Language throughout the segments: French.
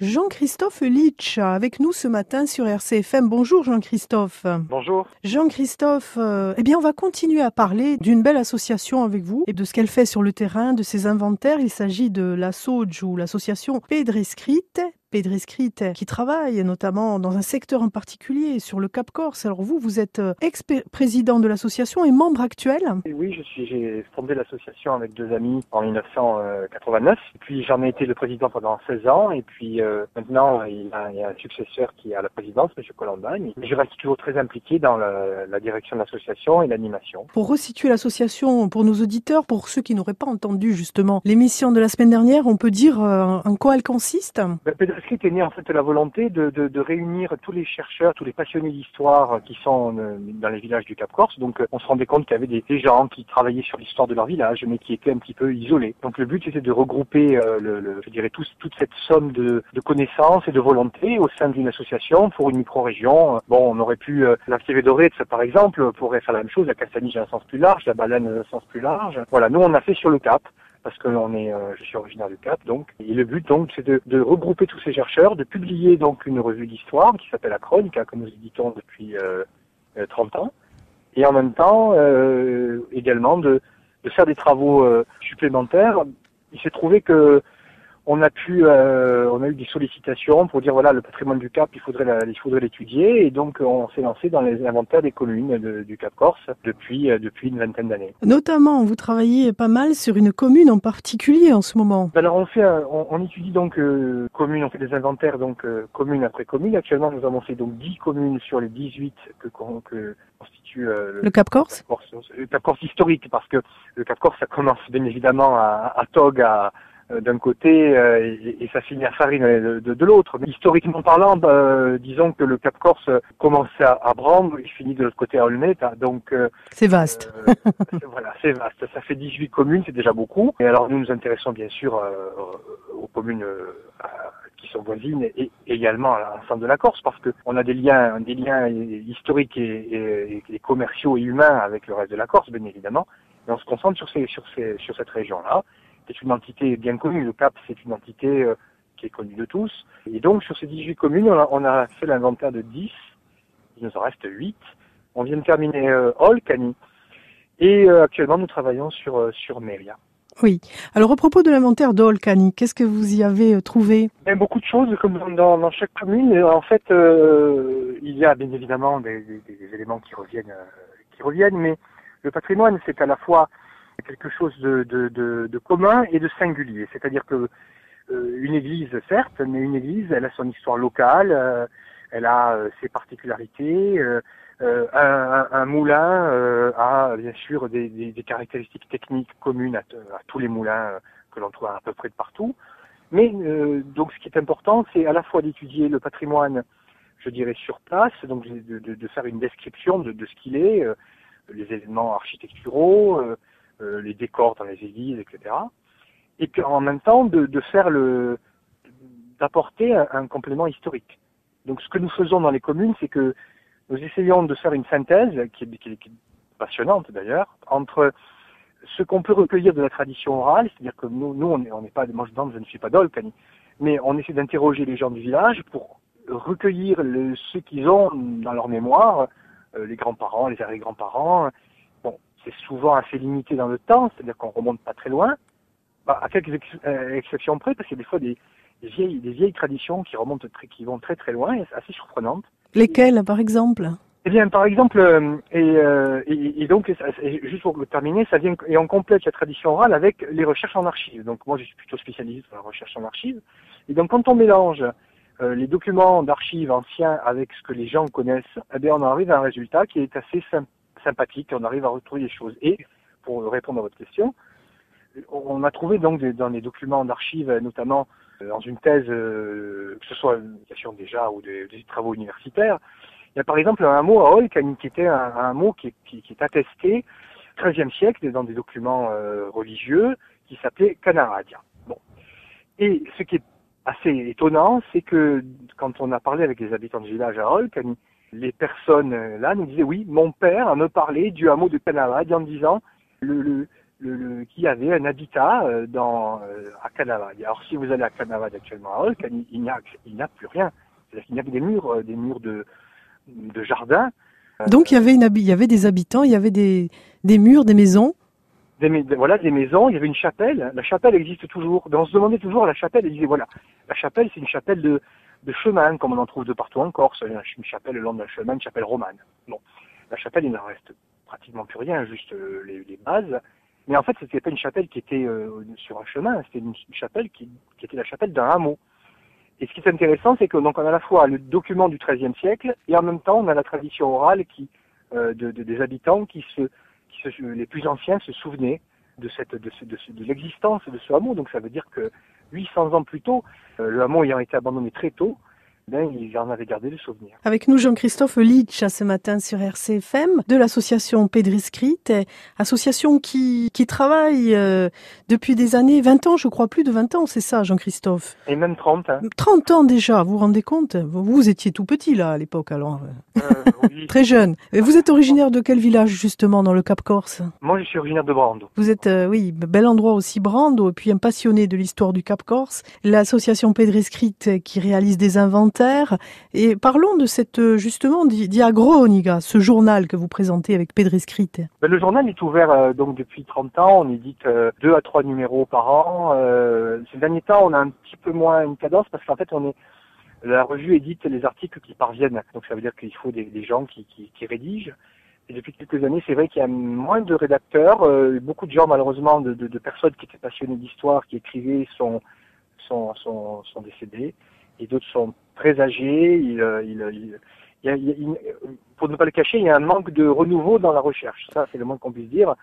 Jean-Christophe Litch avec nous ce matin sur RCFM. Bonjour Jean-Christophe. Bonjour. Jean-Christophe, euh, eh bien on va continuer à parler d'une belle association avec vous et de ce qu'elle fait sur le terrain, de ses inventaires. Il s'agit de la SOJ ou l'association Pedrescrit, Pedrescrit qui travaille notamment dans un secteur en particulier sur le Cap Corse. Alors vous, vous êtes euh, ex-président de l'association et membre actuel Oui, je suis. J'ai fondé l'association avec deux amis en 1989. Et puis j'en ai été le président pendant 16 ans. Et puis euh, maintenant, il y, a, un successeur qui est à la présidence, M. Colombagne. Je reste toujours très impliqué dans la, la direction de l'association et l'animation. Pour resituer l'association pour nos auditeurs, pour ceux qui n'auraient pas entendu justement l'émission de la semaine dernière, on peut dire euh, en quoi elle consiste? Ben, script est né en fait la volonté de, de, de, réunir tous les chercheurs, tous les passionnés d'histoire qui sont euh, dans les villages du Cap Corse. Donc euh, on se rendait compte qu'il y avait des, gens qui travaillaient sur l'histoire de leur village, mais qui étaient un petit peu isolés. Donc le but c'était de regrouper, euh, le, le, je dirais, toute cette somme de, de, connaissances et de volonté au sein d'une association pour une micro-région. Bon, on aurait pu euh, la dorée, par exemple, pourrait faire la même chose. La Castanige a un sens plus large, la Baleine un sens plus large. Voilà, nous on a fait sur le Cap parce que on est, euh, je suis originaire du Cap, donc. Et le but, donc, c'est de, regrouper tous ces chercheurs, de publier donc une revue d'histoire qui s'appelle La Chronique, hein, que nous éditons depuis euh, 30 euh, ans, et en même temps, euh, également de, faire des travaux supplémentaires. Il s'est trouvé que on a pu, euh, on a eu des sollicitations pour dire voilà le patrimoine du Cap, il faudrait, la, il faudrait l'étudier et donc on s'est lancé dans les inventaires des communes de, du Cap Corse depuis euh, depuis une vingtaine d'années. Notamment, vous travaillez pas mal sur une commune en particulier en ce moment. Alors on fait, on, on étudie donc euh, communes, on fait des inventaires donc euh, commune après commune. Actuellement, nous avons fait donc 10 communes sur les 18 que, que constitue euh, le, le, Cap Corse. Le Cap Corse historique parce que le Cap Corse ça commence bien évidemment à, à Tog à euh, d'un côté euh, et, et, ça finit à Farine de, de, de l'autre. Historiquement parlant, euh, disons que le Cap Corse commençait à, à Brande, il finit de l'autre côté à Olneta, donc c'est vaste. voilà, c'est vaste. Ça fait 18 communes, c'est déjà beaucoup. Et alors nous nous intéressons bien sûr aux communes qui sont voisines et également à l'ensemble de la Corse parce que on a des liens, des liens historiques et, et, et, commerciaux et humains avec le reste de la Corse, bien évidemment. Et on se concentre sur ces, sur ces, sur cette région-là c'est une entité bien connue. Le CAP, c'est une entité euh, qui est connue de tous. Et donc, sur ces 18 communes, on a, on a fait l'inventaire de 10. Il nous en reste 8. On vient de terminer euh, Cani. Et euh, actuellement, nous travaillons sur, euh, sur Meria. Oui. Alors, à propos de l'inventaire d'Olcani, qu'est-ce que vous y avez trouvé? Ben, Beaucoup de choses, comme dans, dans chaque commune. En fait, il y a bien évidemment des, des, des éléments qui reviennent, qui reviennent, mais le patrimoine, c'est à la fois quelque chose de, de, de, de commun et de singulier. C'est-à-dire que euh, une église, certes, mais une église, elle a son histoire locale, euh, elle a euh, ses particularités. Euh, un, un, moulin a bien sûr des, des, des, caractéristiques techniques communes à, à tous les moulins que l'on trouve à peu près de partout. Mais donc, ce qui est important, c'est à la fois d'étudier le patrimoine, je dirais sur place, donc de, de, de faire une description de, de ce qu'il est, les éléments architecturaux euh, les décors dans les églises, etc. Et puis en même temps de, faire le d'apporter un, complément historique. Donc ce que nous faisons dans les communes, c'est que nous essayons de faire une synthèse qui est, passionnante d'ailleurs entre ce qu'on peut recueillir de la tradition orale, c'est-à-dire que nous, nous on n'est pas, moi je, je ne suis pas d'Olcani, mais on essaie d'interroger les gens du village pour recueillir ce qu'ils ont dans leur mémoire, euh, les grands-parents, les arrière-grands-parents, c'est souvent assez limité dans le temps, c'est-à-dire qu'on remonte pas très loin, bah, à quelques ex euh, exceptions près, parce qu'il y a des fois des, des, vieilles, des vieilles traditions qui remontent très, qui vont très très loin et assez surprenantes. Lesquelles, par exemple? Eh bien, par exemple, euh, et, euh, et, et, donc, et juste pour terminer, ça vient et on complète la tradition orale avec les recherches en archives. Donc, moi, je suis plutôt spécialisé dans la recherche en archives. Et donc, quand on mélange euh, les documents d'archives anciens avec ce que les gens connaissent, eh bien, on arrive à un résultat qui est assez simple sympathique, on arrive à retrouver des choses. Et, pour répondre à votre question, on a trouvé donc dans les documents d'archives, notamment euh, dans une thèse, euh, que ce soit une question déjà ou des, travaux universitaires, il y a par exemple un mot à Hol qui était un, mot qui, est attesté 13e siècle dans des documents euh, religieux qui s'appelait Canaradia. Bon. Et ce qui est assez étonnant, c'est que quand on a parlé avec les habitants du village à Hol, les personnes euh, là nous disaient oui, mon père me parlait du hameau de Canarade en disant le, le le, qu'il y avait un habitat euh, dans, euh, à Canavad. Alors si vous allez à Canavad actuellement à Hulk, il n'y a, il n'y a plus rien. C'est-à-dire qu'il n'y a que des murs, des murs de, de jardin. Donc il y avait une, il y avait des habitants, il y avait des, des murs, des maisons. Des, voilà, des maisons, il y avait une chapelle. La chapelle existe toujours. on se demandait toujours la chapelle, elle disait voilà, la chapelle c'est une chapelle de, de chemin, comme on en trouve de partout en Corse. Une chapelle le long d'un chemin, une chapelle romane. Bon, la chapelle, il n'en reste pratiquement plus rien, juste les, les bases. Mais en fait, c'était pas une chapelle qui était euh, sur un chemin, c'était une, chapelle qui, était la chapelle d'un hameau. Et ce qui est intéressant, c'est que donc on a à la fois le document du XIIIe siècle et en même temps on a la tradition orale qui euh, de, de, des habitants qui se, les plus anciens se souvenaient de cette de, de l'existence de ce hameau. Donc ça veut dire que 800 ans plus tôt, euh, le hameau ayant été abandonné très tôt, ben, il en avait gardé le souvenir. Avec nous Jean-Christophe Litch ce matin sur RCFM de l'association Pedriscrit, association qui, qui travaille euh, depuis des années, 20 ans je crois, plus de 20 ans, c'est ça Jean-Christophe? Et même 30. Hein. 30 ans déjà, vous vous rendez compte? Vous, étiez tout petit là à l'époque alors euh, oui. Très jeune. Et vous êtes originaire de quel village justement dans le Cap Corse? Moi je suis originaire de Brando. Vous êtes, euh, oui, bel endroit aussi Brando, et puis un passionné de l'histoire du Cap Corse. L'association Pedriscrit qui réalise des et parlons de cette, justement, Diagroniga, ce journal que vous présentez avec Pedrescrit. Ben, le journal est ouvert euh, donc depuis 30 ans. On édite euh, deux à trois numéros par an. Euh, ces derniers temps, on a un petit peu moins une cadence parce qu'en fait, on est la revue édite les articles qui parviennent. Donc ça veut dire qu'il faut des, gens qui, rédigent. Et depuis quelques années, c'est vrai qu'il y a moins de rédacteurs. Euh, beaucoup de gens, malheureusement, de, personnes qui étaient passionnées d'histoire, qui écrivaient, sont, sont, sont, sont décédés. Et d'autres sont très âgé. Il, euh, il, il, il, pour ne pas le cacher, il y a un manque de renouveau dans la recherche. Ça, c'est le moins qu'on puisse dire.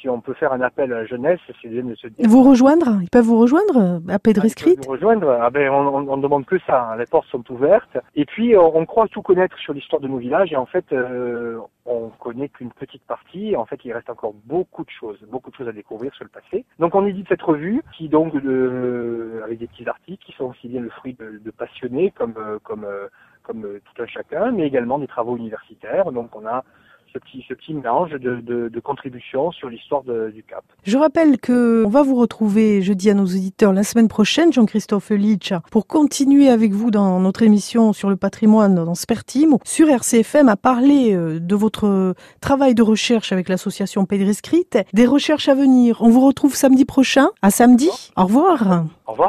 Si on peut faire un appel à la jeunesse, c'est de se dire. Vous rejoindre Ils peuvent vous rejoindre à Pedrescrit ah, Vous rejoindre ah ben, On ne demande que ça. Hein. Les portes sont ouvertes. Et puis, on, on croit tout connaître sur l'histoire de nos villages. Et en fait, euh, on connaît qu'une petite partie. En fait, il reste encore beaucoup de choses, beaucoup de choses à découvrir sur le passé. Donc, on édite cette revue qui, donc, euh, avec des petits articles qui sont aussi bien le fruit de, de passionnés comme, euh, comme, euh, comme euh, tout un chacun, mais également des travaux universitaires. Donc, on a ce petit, ce petit mélange de, de, de contributions sur l'histoire du Cap. Je rappelle que on va vous retrouver jeudi à nos auditeurs la semaine prochaine, Jean-Christophe Litch, pour continuer avec vous dans notre émission sur le patrimoine dans Spertimo, sur RCFM, à parler euh, de votre travail de recherche avec l'association Pedriscrit, des recherches à venir. On vous retrouve samedi prochain. À samedi. Au revoir. Au revoir.